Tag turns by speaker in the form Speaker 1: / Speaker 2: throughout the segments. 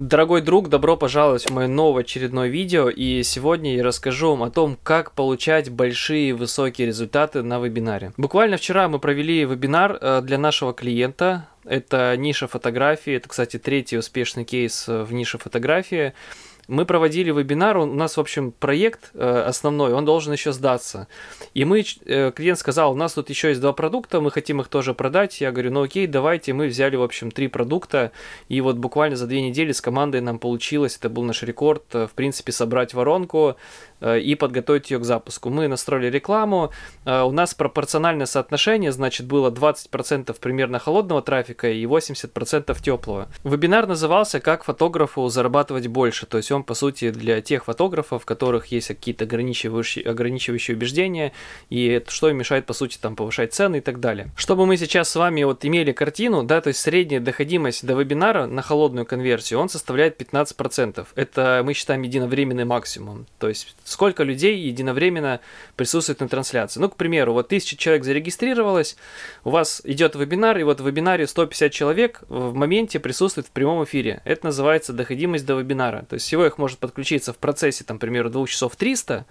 Speaker 1: Дорогой друг, добро пожаловать в мое новое очередное видео, и сегодня я расскажу вам о том, как получать большие высокие результаты на вебинаре. Буквально вчера мы провели вебинар э, для нашего клиента, это ниша фотографии, это, кстати, третий успешный кейс э, в нише фотографии. Мы проводили вебинар, у нас, в общем, проект э, основной, он должен еще сдаться. И мы, э, клиент сказал, у нас тут еще есть два продукта, мы хотим их тоже продать. Я говорю, ну окей, давайте. Мы взяли, в общем, три продукта, и вот буквально за две недели с командой нам получилось, это был наш рекорд, э, в принципе, собрать воронку, и подготовить ее к запуску. Мы настроили рекламу, э, у нас пропорциональное соотношение, значит, было 20% примерно холодного трафика и 80% теплого. Вебинар назывался «Как фотографу зарабатывать больше», то есть он, по сути, для тех фотографов, у которых есть какие-то ограничивающие, ограничивающие убеждения, и что им мешает, по сути, там повышать цены и так далее. Чтобы мы сейчас с вами вот имели картину, да, то есть средняя доходимость до вебинара на холодную конверсию, он составляет 15%. Это мы считаем единовременный максимум. То есть сколько людей единовременно присутствует на трансляции. Ну, к примеру, вот тысяча человек зарегистрировалось, у вас идет вебинар, и вот в вебинаре 150 человек в моменте присутствует в прямом эфире. Это называется доходимость до вебинара. То есть всего их может подключиться в процессе, там, к примеру, двух часов 300,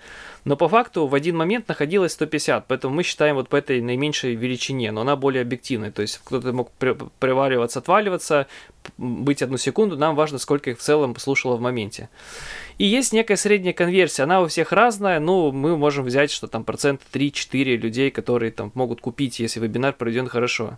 Speaker 1: но по факту в один момент находилось 150, поэтому мы считаем вот по этой наименьшей величине, но она более объективная. То есть кто-то мог приваливаться, отваливаться, быть одну секунду, нам важно, сколько их в целом послушало в моменте. И есть некая средняя конверсия, она у всех разная, ну, мы можем взять, что там процент 3-4 людей, которые там могут купить, если вебинар пройдет хорошо.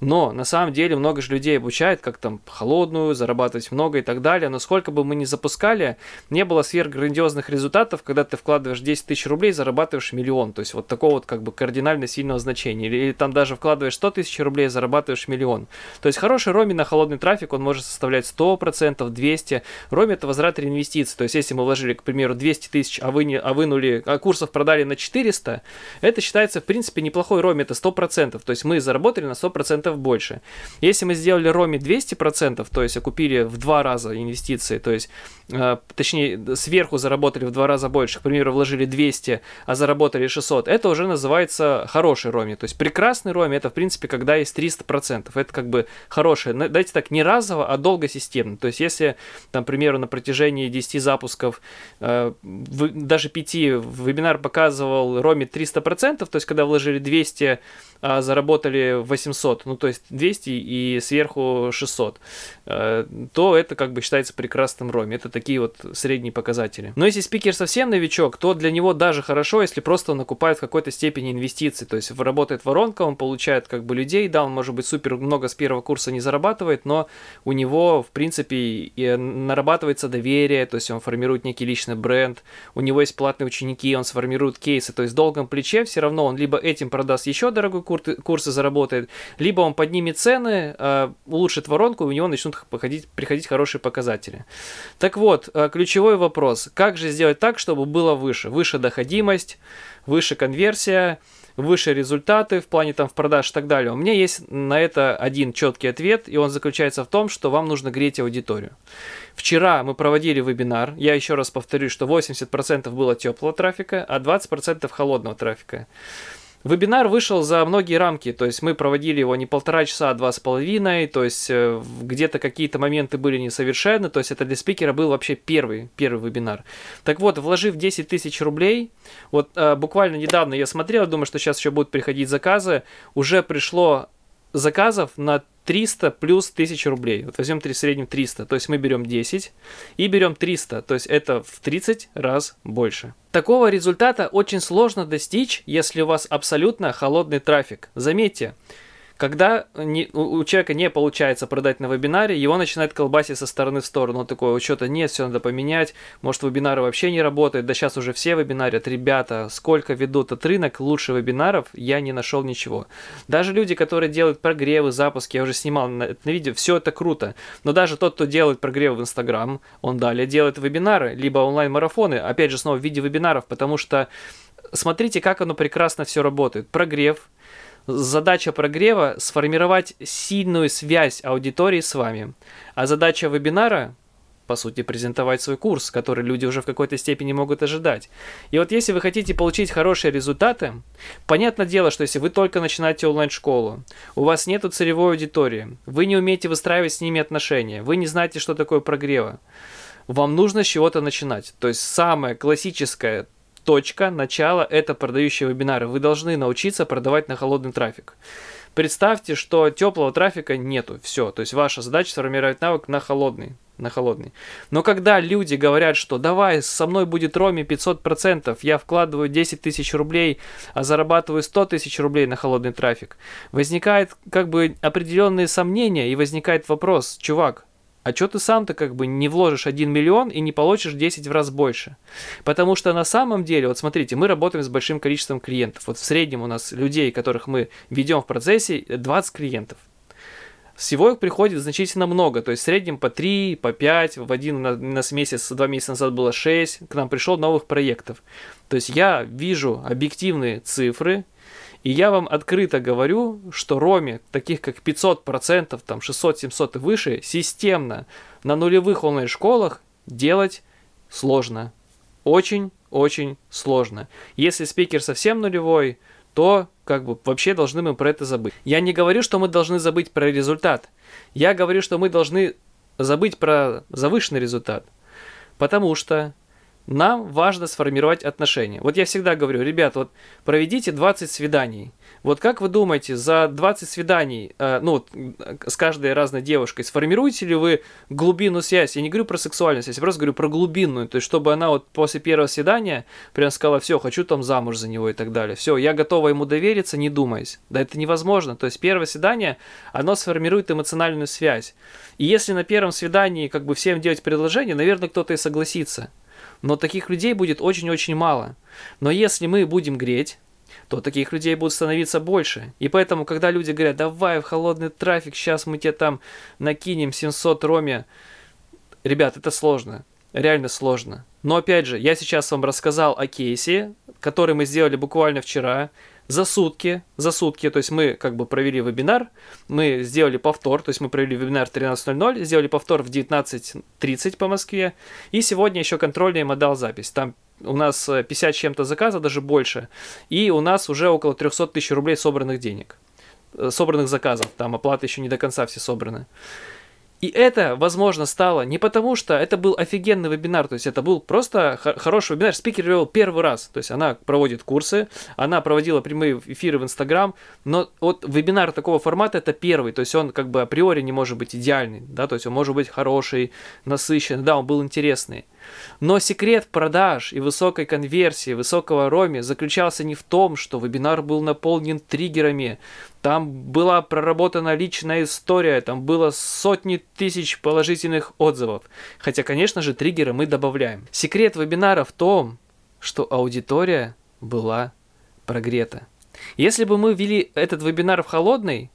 Speaker 1: Но на самом деле много же людей обучают, как там холодную, зарабатывать много и так далее, но сколько бы мы ни запускали, не было сверхграндиозных результатов, когда ты вкладываешь 10 тысяч рублей, зарабатываешь миллион, то есть вот такого вот как бы кардинально сильного значения. Или, или там даже вкладываешь 100 тысяч рублей, зарабатываешь миллион. То есть хороший роми на холодный трафик, он может составлять 100%, 200%. Роми это возврат реинвестиций, то есть если мы вложили, к примеру, 200 тысяч, а, вы не, а вынули, а курсов продали на 400, это считается, в принципе, неплохой роми, это 100%, то есть мы заработали на 100% больше. Если мы сделали роми 200%, то есть окупили в два раза инвестиции, то есть, э, точнее, сверху заработали в два раза больше, к примеру, вложили 200, а заработали 600, это уже называется хороший роми, то есть прекрасный роми, это, в принципе, когда есть 300%, это как бы хорошее, дайте так, не разово, а долго системно, то есть если, там, к примеру, на протяжении 10 запусков запусков, э, даже 5 вебинар показывал роме 300%, то есть когда вложили 200, а заработали 800, ну то есть 200 и сверху 600, э, то это как бы считается прекрасным роме. Это такие вот средние показатели. Но если спикер совсем новичок, то для него даже хорошо, если просто он окупает в какой-то степени инвестиций, то есть работает воронка, он получает как бы людей, да, он может быть супер много с первого курса не зарабатывает, но у него в принципе и нарабатывается доверие, то есть он формирует некий личный бренд, у него есть платные ученики, он сформирует кейсы, то есть в долгом плече все равно он либо этим продаст еще дорогой курсы, курсы заработает, либо он поднимет цены, э, улучшит воронку, и у него начнут походить, приходить хорошие показатели. Так вот, э, ключевой вопрос. Как же сделать так, чтобы было выше? Выше доходимость, выше конверсия, выше результаты в плане там в продаж и так далее. У меня есть на это один четкий ответ, и он заключается в том, что вам нужно греть аудиторию. Вчера мы проводили вебинар, я еще раз повторю, что 80% было теплого трафика, а 20% холодного трафика. Вебинар вышел за многие рамки, то есть мы проводили его не полтора часа, а два с половиной, то есть э, где-то какие-то моменты были несовершенны, то есть это для спикера был вообще первый, первый вебинар. Так вот, вложив 10 тысяч рублей, вот э, буквально недавно я смотрел, думаю, что сейчас еще будут приходить заказы, уже пришло заказов на 300 плюс 1000 рублей. Вот возьмем в среднем 300, то есть мы берем 10 и берем 300, то есть это в 30 раз больше. Такого результата очень сложно достичь, если у вас абсолютно холодный трафик. Заметьте, когда не, у, человека не получается продать на вебинаре, его начинает колбасить со стороны в сторону. Он такой, что-то нет, все надо поменять, может вебинары вообще не работают, да сейчас уже все вебинарят. Ребята, сколько ведут от рынок, лучше вебинаров, я не нашел ничего. Даже люди, которые делают прогревы, запуски, я уже снимал на, на видео, все это круто. Но даже тот, кто делает прогревы в Инстаграм, он далее делает вебинары, либо онлайн-марафоны, опять же, снова в виде вебинаров, потому что смотрите, как оно прекрасно все работает. Прогрев, Задача прогрева – сформировать сильную связь аудитории с вами. А задача вебинара по сути, презентовать свой курс, который люди уже в какой-то степени могут ожидать. И вот если вы хотите получить хорошие результаты, понятное дело, что если вы только начинаете онлайн-школу, у вас нет целевой аудитории, вы не умеете выстраивать с ними отношения, вы не знаете, что такое прогрева, вам нужно с чего-то начинать. То есть самая классическая точка начала – это продающие вебинары. Вы должны научиться продавать на холодный трафик. Представьте, что теплого трафика нету. Все. То есть ваша задача сформировать навык на холодный. На холодный. Но когда люди говорят, что давай, со мной будет Роме 500%, я вкладываю 10 тысяч рублей, а зарабатываю 100 тысяч рублей на холодный трафик, возникает как бы определенные сомнения и возникает вопрос, чувак, а что ты сам-то как бы не вложишь 1 миллион и не получишь 10 в раз больше? Потому что на самом деле, вот смотрите, мы работаем с большим количеством клиентов. Вот в среднем у нас людей, которых мы ведем в процессе, 20 клиентов. Всего их приходит значительно много, то есть в среднем по 3, по 5, в один у нас месяц, два месяца назад было 6, к нам пришло новых проектов. То есть я вижу объективные цифры, и я вам открыто говорю, что Роме, таких как 500%, там 600-700 и выше, системно на нулевых онлайн-школах делать сложно. Очень-очень сложно. Если спикер совсем нулевой, то как бы вообще должны мы про это забыть. Я не говорю, что мы должны забыть про результат. Я говорю, что мы должны забыть про завышенный результат. Потому что нам важно сформировать отношения. Вот я всегда говорю, ребят, вот проведите 20 свиданий. Вот как вы думаете, за 20 свиданий, э, ну, с каждой разной девушкой, сформируете ли вы глубину связи? Я не говорю про сексуальность, я просто говорю про глубинную. То есть, чтобы она вот после первого свидания прям сказала, все, хочу там замуж за него и так далее. Все, я готова ему довериться, не думаясь. Да это невозможно. То есть, первое свидание, оно сформирует эмоциональную связь. И если на первом свидании как бы всем делать предложение, наверное, кто-то и согласится. Но таких людей будет очень-очень мало. Но если мы будем греть, то таких людей будет становиться больше. И поэтому, когда люди говорят, давай в холодный трафик, сейчас мы тебе там накинем 700 роме, ребят, это сложно, реально сложно. Но опять же, я сейчас вам рассказал о кейсе, который мы сделали буквально вчера за сутки, за сутки, то есть мы как бы провели вебинар, мы сделали повтор, то есть мы провели вебинар в 13.00, сделали повтор в 19.30 по Москве, и сегодня еще контрольная модал запись. Там у нас 50 чем-то заказов, даже больше, и у нас уже около 300 тысяч рублей собранных денег, э, собранных заказов, там оплаты еще не до конца все собраны. И это, возможно, стало не потому, что это был офигенный вебинар, то есть это был просто хороший вебинар. Спикер вел первый раз, то есть она проводит курсы, она проводила прямые эфиры в Инстаграм, но вот вебинар такого формата это первый, то есть он как бы априори не может быть идеальный, да, то есть он может быть хороший, насыщенный, да, он был интересный. Но секрет продаж и высокой конверсии, высокого роми заключался не в том, что вебинар был наполнен триггерами, там была проработана личная история, там было сотни тысяч положительных отзывов. Хотя, конечно же, триггеры мы добавляем. Секрет вебинара в том, что аудитория была прогрета. Если бы мы вели этот вебинар в холодный,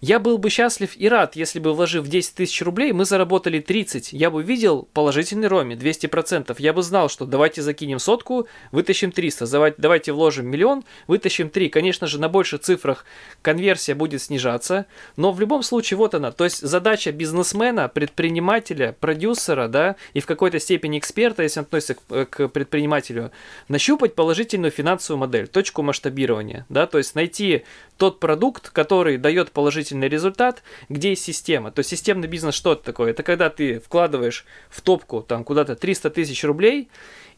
Speaker 1: я был бы счастлив и рад, если бы вложив 10 тысяч рублей, мы заработали 30. Я бы видел положительный роме 200%. Я бы знал, что давайте закинем сотку, вытащим 300. Давайте вложим миллион, вытащим 3. Конечно же, на больших цифрах конверсия будет снижаться. Но в любом случае, вот она. То есть задача бизнесмена, предпринимателя, продюсера, да, и в какой-то степени эксперта, если он относится к, к предпринимателю, нащупать положительную финансовую модель, точку масштабирования, да, то есть найти тот продукт, который дает положительный результат, где есть система. То есть системный бизнес что это такое? Это когда ты вкладываешь в топку там куда-то 300 тысяч рублей,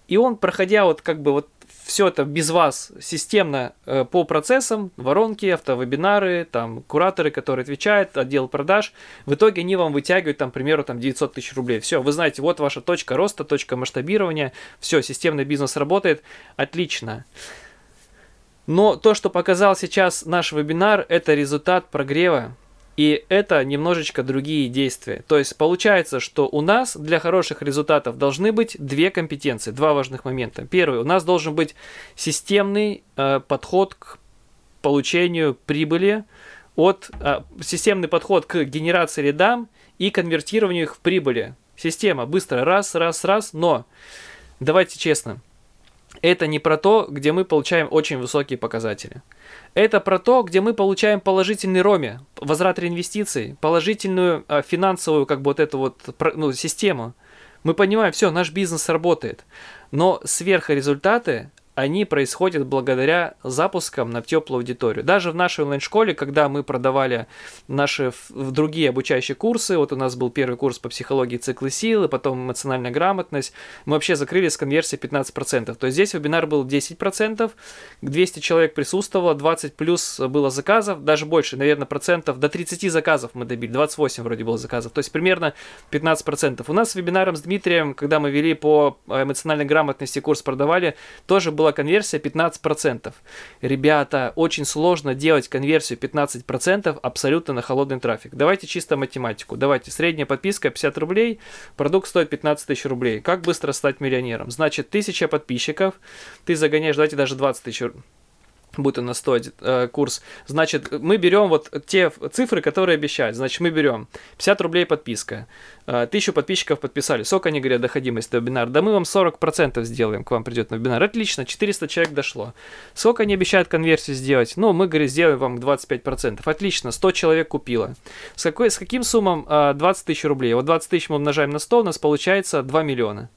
Speaker 1: и он, проходя вот как бы вот все это без вас системно э, по процессам, воронки, автовебинары, там, кураторы, которые отвечают, отдел продаж, в итоге они вам вытягивают, там, к примеру, там, 900 тысяч рублей. Все, вы знаете, вот ваша точка роста, точка масштабирования, все, системный бизнес работает, отлично. Но то, что показал сейчас наш вебинар, это результат прогрева. И это немножечко другие действия. То есть получается, что у нас для хороших результатов должны быть две компетенции, два важных момента. Первый, у нас должен быть системный э, подход к получению прибыли от э, системный подход к генерации рядам и конвертированию их в прибыли. Система быстро раз, раз, раз, но давайте честно, это не про то, где мы получаем очень высокие показатели. Это про то, где мы получаем положительный роме, возврат реинвестиций, положительную э, финансовую как бы вот эту вот ну, систему. Мы понимаем, все, наш бизнес работает. Но сверхрезультаты, они происходят благодаря запускам на теплую аудиторию. Даже в нашей онлайн-школе, когда мы продавали наши в другие обучающие курсы, вот у нас был первый курс по психологии циклы силы, потом эмоциональная грамотность, мы вообще закрыли с конверсией 15%. То есть здесь вебинар был 10%, 200 человек присутствовало, 20 плюс было заказов, даже больше, наверное, процентов, до 30 заказов мы добили, 28 вроде было заказов, то есть примерно 15%. У нас с вебинаром с Дмитрием, когда мы вели по эмоциональной грамотности курс продавали, тоже была конверсия 15%. Ребята, очень сложно делать конверсию 15% абсолютно на холодный трафик. Давайте чисто математику. Давайте, средняя подписка 50 рублей, продукт стоит 15 тысяч рублей. Как быстро стать миллионером? Значит, 1000 подписчиков, ты загоняешь, давайте даже 20 тысяч будет у нас стоить э, курс. Значит, мы берем вот те цифры, которые обещают. Значит, мы берем 50 рублей подписка, э, 1000 подписчиков подписали. Сколько они говорят доходимость до вебинара? Да мы вам 40% сделаем, к вам придет на вебинар. Отлично, 400 человек дошло. Сколько они обещают конверсию сделать? Ну, мы, говорим, сделаем вам 25%. Отлично, 100 человек купило. С, какой, с каким суммом э, 20 тысяч рублей? Вот 20 тысяч мы умножаем на 100, у нас получается 2 миллиона.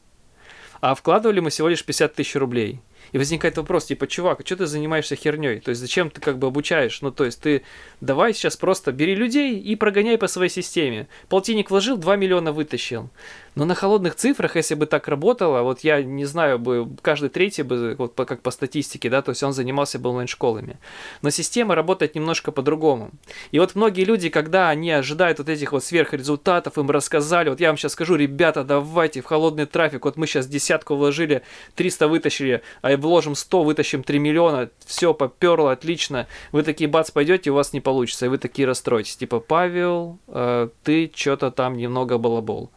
Speaker 1: А вкладывали мы всего лишь 50 тысяч рублей. И возникает вопрос, типа, чувак, а что ты занимаешься херней? То есть зачем ты как бы обучаешь? Ну, то есть ты давай сейчас просто бери людей и прогоняй по своей системе. Полтинник вложил, 2 миллиона вытащил. Но на холодных цифрах, если бы так работало, вот я не знаю, бы каждый третий бы, вот по, как по статистике, да, то есть он занимался бы онлайн-школами. Но система работает немножко по-другому. И вот многие люди, когда они ожидают вот этих вот сверхрезультатов, им рассказали, вот я вам сейчас скажу, ребята, давайте в холодный трафик, вот мы сейчас десятку вложили, 300 вытащили, а вложим 100, вытащим 3 миллиона, все поперло, отлично. Вы такие бац пойдете, у вас не получится, и вы такие расстроитесь. Типа, Павел, э, ты что-то там немного балабол.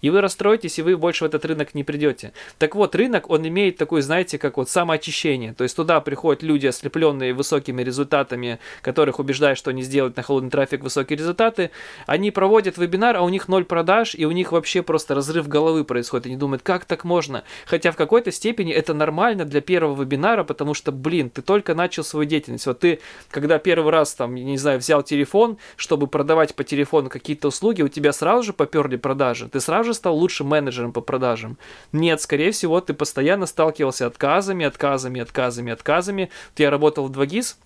Speaker 1: И вы расстроитесь, и вы больше в этот рынок не придете. Так вот, рынок, он имеет такой, знаете, как вот самоочищение. То есть туда приходят люди, ослепленные высокими результатами, которых убеждают, что они сделают на холодный трафик высокие результаты. Они проводят вебинар, а у них ноль продаж, и у них вообще просто разрыв головы происходит. Они думают, как так можно? Хотя в какой-то степени это нормально для первого вебинара, потому что, блин, ты только начал свою деятельность. Вот ты, когда первый раз, там, не знаю, взял телефон, чтобы продавать по телефону какие-то услуги, у тебя сразу же поперли продажи. Ты сразу же стал лучшим менеджером по продажам. Нет, скорее всего, ты постоянно сталкивался отказами, отказами, отказами, отказами. Вот я работал в 2GIS,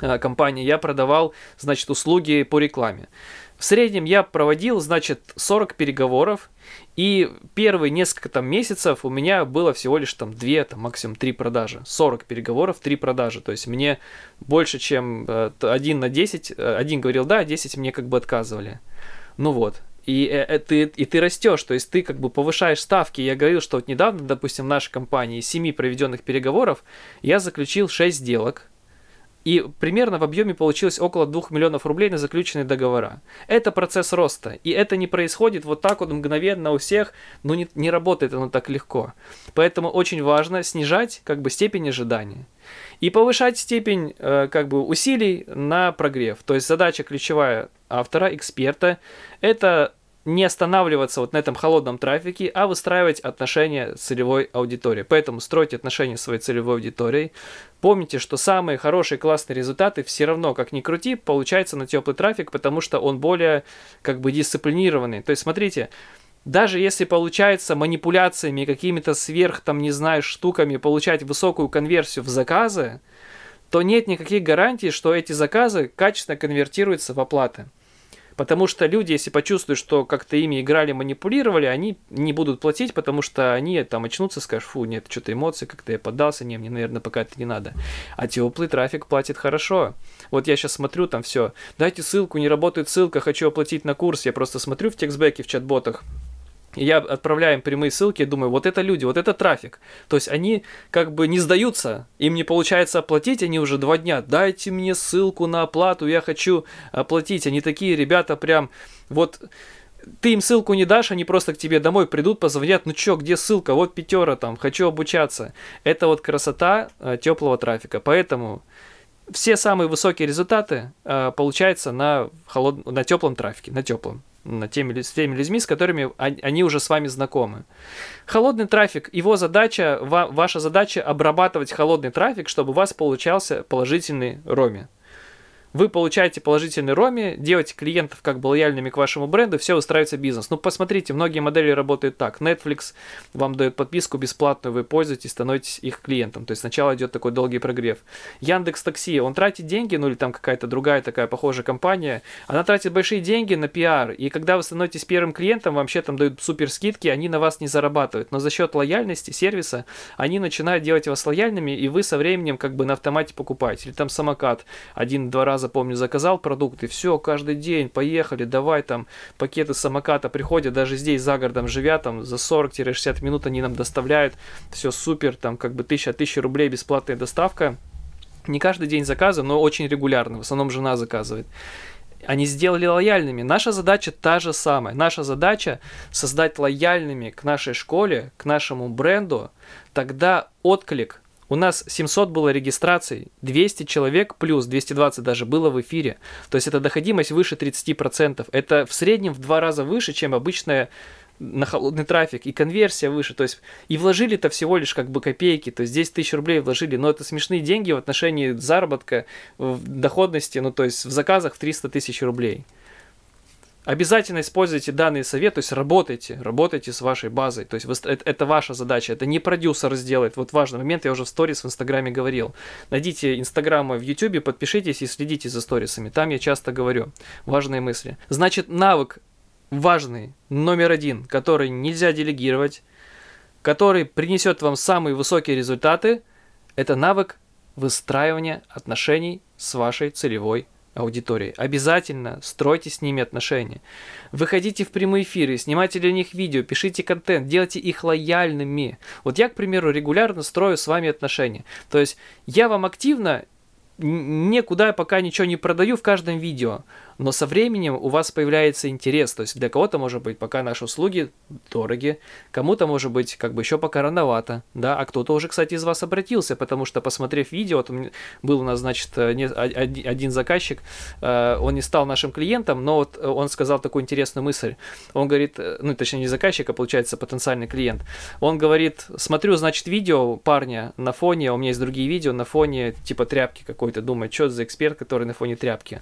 Speaker 1: э, компании, я продавал, значит, услуги по рекламе. В среднем я проводил, значит, 40 переговоров, и первые несколько там месяцев у меня было всего лишь там 2, там максимум 3 продажи. 40 переговоров, 3 продажи. То есть мне больше, чем э, 1 на 10, э, один говорил да, 10 мне как бы отказывали. Ну вот, и, э, э, ты, и ты растешь, то есть ты как бы повышаешь ставки. Я говорил, что вот недавно, допустим, в нашей компании из 7 проведенных переговоров я заключил 6 сделок, и примерно в объеме получилось около 2 миллионов рублей на заключенные договора. Это процесс роста. И это не происходит вот так вот мгновенно у всех, ну не, не работает оно так легко. Поэтому очень важно снижать как бы степень ожидания. И повышать степень э, как бы усилий на прогрев. То есть задача ключевая автора, эксперта, это не останавливаться вот на этом холодном трафике, а выстраивать отношения с целевой аудиторией. Поэтому стройте отношения с своей целевой аудиторией. Помните, что самые хорошие классные результаты все равно, как ни крути, получаются на теплый трафик, потому что он более как бы дисциплинированный. То есть смотрите, даже если получается манипуляциями, какими-то сверх, там, не знаю, штуками получать высокую конверсию в заказы, то нет никаких гарантий, что эти заказы качественно конвертируются в оплаты. Потому что люди, если почувствуют, что как-то ими играли, манипулировали, они не будут платить, потому что они там очнутся, скажут, фу, нет, что-то эмоции, как-то я поддался, не, мне, наверное, пока это не надо. А теплый трафик платит хорошо. Вот я сейчас смотрю там все, дайте ссылку, не работает ссылка, хочу оплатить на курс, я просто смотрю в текстбеке, в чат-ботах, и я отправляю им прямые ссылки, думаю, вот это люди, вот это трафик. То есть они как бы не сдаются, им не получается оплатить, они уже два дня, дайте мне ссылку на оплату, я хочу оплатить. Они такие ребята прям, вот ты им ссылку не дашь, они просто к тебе домой придут, позвонят, ну чё, где ссылка, вот пятера там, хочу обучаться. Это вот красота э, теплого трафика. Поэтому все самые высокие результаты э, получаются на, холод... на теплом трафике, на теплом теми, с теми людьми, с которыми они уже с вами знакомы. Холодный трафик, его задача, ваша задача обрабатывать холодный трафик, чтобы у вас получался положительный роми. Вы получаете положительный роми, делаете клиентов как бы лояльными к вашему бренду, все устраивается бизнес. Ну, посмотрите, многие модели работают так. Netflix вам дает подписку бесплатную, вы пользуетесь, становитесь их клиентом. То есть сначала идет такой долгий прогрев. Яндекс Такси, он тратит деньги, ну или там какая-то другая такая похожая компания, она тратит большие деньги на пиар. И когда вы становитесь первым клиентом, вообще там дают супер скидки, они на вас не зарабатывают. Но за счет лояльности сервиса они начинают делать вас лояльными, и вы со временем как бы на автомате покупаете. Или там самокат один-два раза раза, помню, заказал продукты, все, каждый день, поехали, давай там пакеты самоката приходят, даже здесь за городом живя, там за 40-60 минут они нам доставляют, все супер, там как бы 1000-1000 рублей бесплатная доставка. Не каждый день заказы, но очень регулярно, в основном жена заказывает они сделали лояльными. Наша задача та же самая. Наша задача создать лояльными к нашей школе, к нашему бренду. Тогда отклик у нас 700 было регистраций, 200 человек плюс 220 даже было в эфире. То есть это доходимость выше 30%. Это в среднем в два раза выше, чем обычная на холодный трафик, и конверсия выше, то есть и вложили-то всего лишь как бы копейки, то есть 10 тысяч рублей вложили, но это смешные деньги в отношении заработка, в доходности, ну то есть в заказах в 300 тысяч рублей. Обязательно используйте данный совет, то есть работайте, работайте с вашей базой. То есть вы, это, это ваша задача, это не продюсер сделает. Вот важный момент, я уже в сторис в Инстаграме говорил. Найдите Инстаграмы в Ютубе, подпишитесь и следите за сторисами. Там я часто говорю важные мысли. Значит, навык важный, номер один, который нельзя делегировать, который принесет вам самые высокие результаты, это навык выстраивания отношений с вашей целевой аудиторией. Обязательно стройте с ними отношения. Выходите в прямые эфиры, снимайте для них видео, пишите контент, делайте их лояльными. Вот я, к примеру, регулярно строю с вами отношения. То есть я вам активно никуда пока ничего не продаю в каждом видео, но со временем у вас появляется интерес. То есть для кого-то, может быть, пока наши услуги дороги, кому-то, может быть, как бы еще пока рановато, да, а кто-то уже, кстати, из вас обратился, потому что, посмотрев видео, вот был у нас, значит, э, один заказчик, э, он не стал нашим клиентом, но вот он сказал такую интересную мысль. Он говорит, э, ну, точнее, не заказчик, а получается потенциальный клиент. Он говорит, смотрю, значит, видео парня на фоне, у меня есть другие видео, на фоне типа тряпки какой-то, думает, что за эксперт, который на фоне тряпки.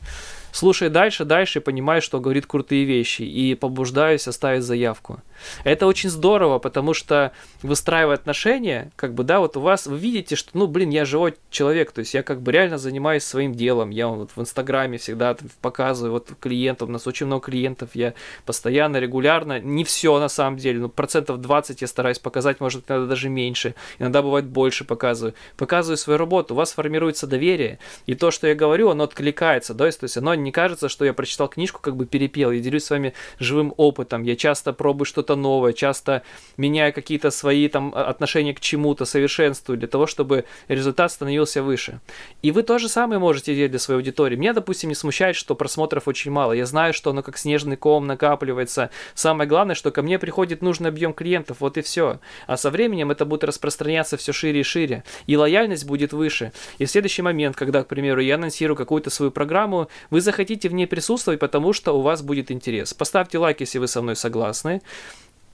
Speaker 1: Слушай дальше, дальше и понимаю, что говорит крутые вещи, и побуждаюсь оставить заявку. Это очень здорово, потому что выстраивая отношения, как бы, да, вот у вас, вы видите, что, ну, блин, я живой человек, то есть я как бы реально занимаюсь своим делом, я вот в Инстаграме всегда показываю вот клиентов, у нас очень много клиентов, я постоянно, регулярно, не все на самом деле, но процентов 20 я стараюсь показать, может, иногда даже меньше, иногда бывает больше показываю, показываю свою работу, у вас формируется доверие, и то, что я говорю, оно откликается, да, то есть оно не кажется, что я прочитал книжку, как бы перепел. Я делюсь с вами живым опытом. Я часто пробую что-то новое, часто меняю какие-то свои там отношения к чему-то, совершенствую для того, чтобы результат становился выше. И вы то же самое можете делать для своей аудитории. Меня, допустим, не смущает, что просмотров очень мало. Я знаю, что оно как снежный ком накапливается. Самое главное, что ко мне приходит нужный объем клиентов, вот и все. А со временем это будет распространяться все шире и шире. И лояльность будет выше. И в следующий момент, когда, к примеру, я анонсирую какую-то свою программу, вы захотите в ней присутствовать, потому что у вас будет интерес. Поставьте лайк, если вы со мной согласны.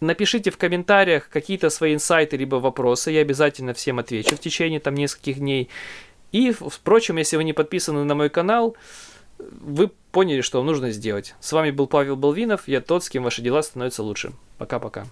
Speaker 1: Напишите в комментариях какие-то свои инсайты либо вопросы, я обязательно всем отвечу в течение там нескольких дней. И, впрочем, если вы не подписаны на мой канал, вы поняли, что вам нужно сделать. С вами был Павел Болвинов, я тот, с кем ваши дела становятся лучше. Пока-пока.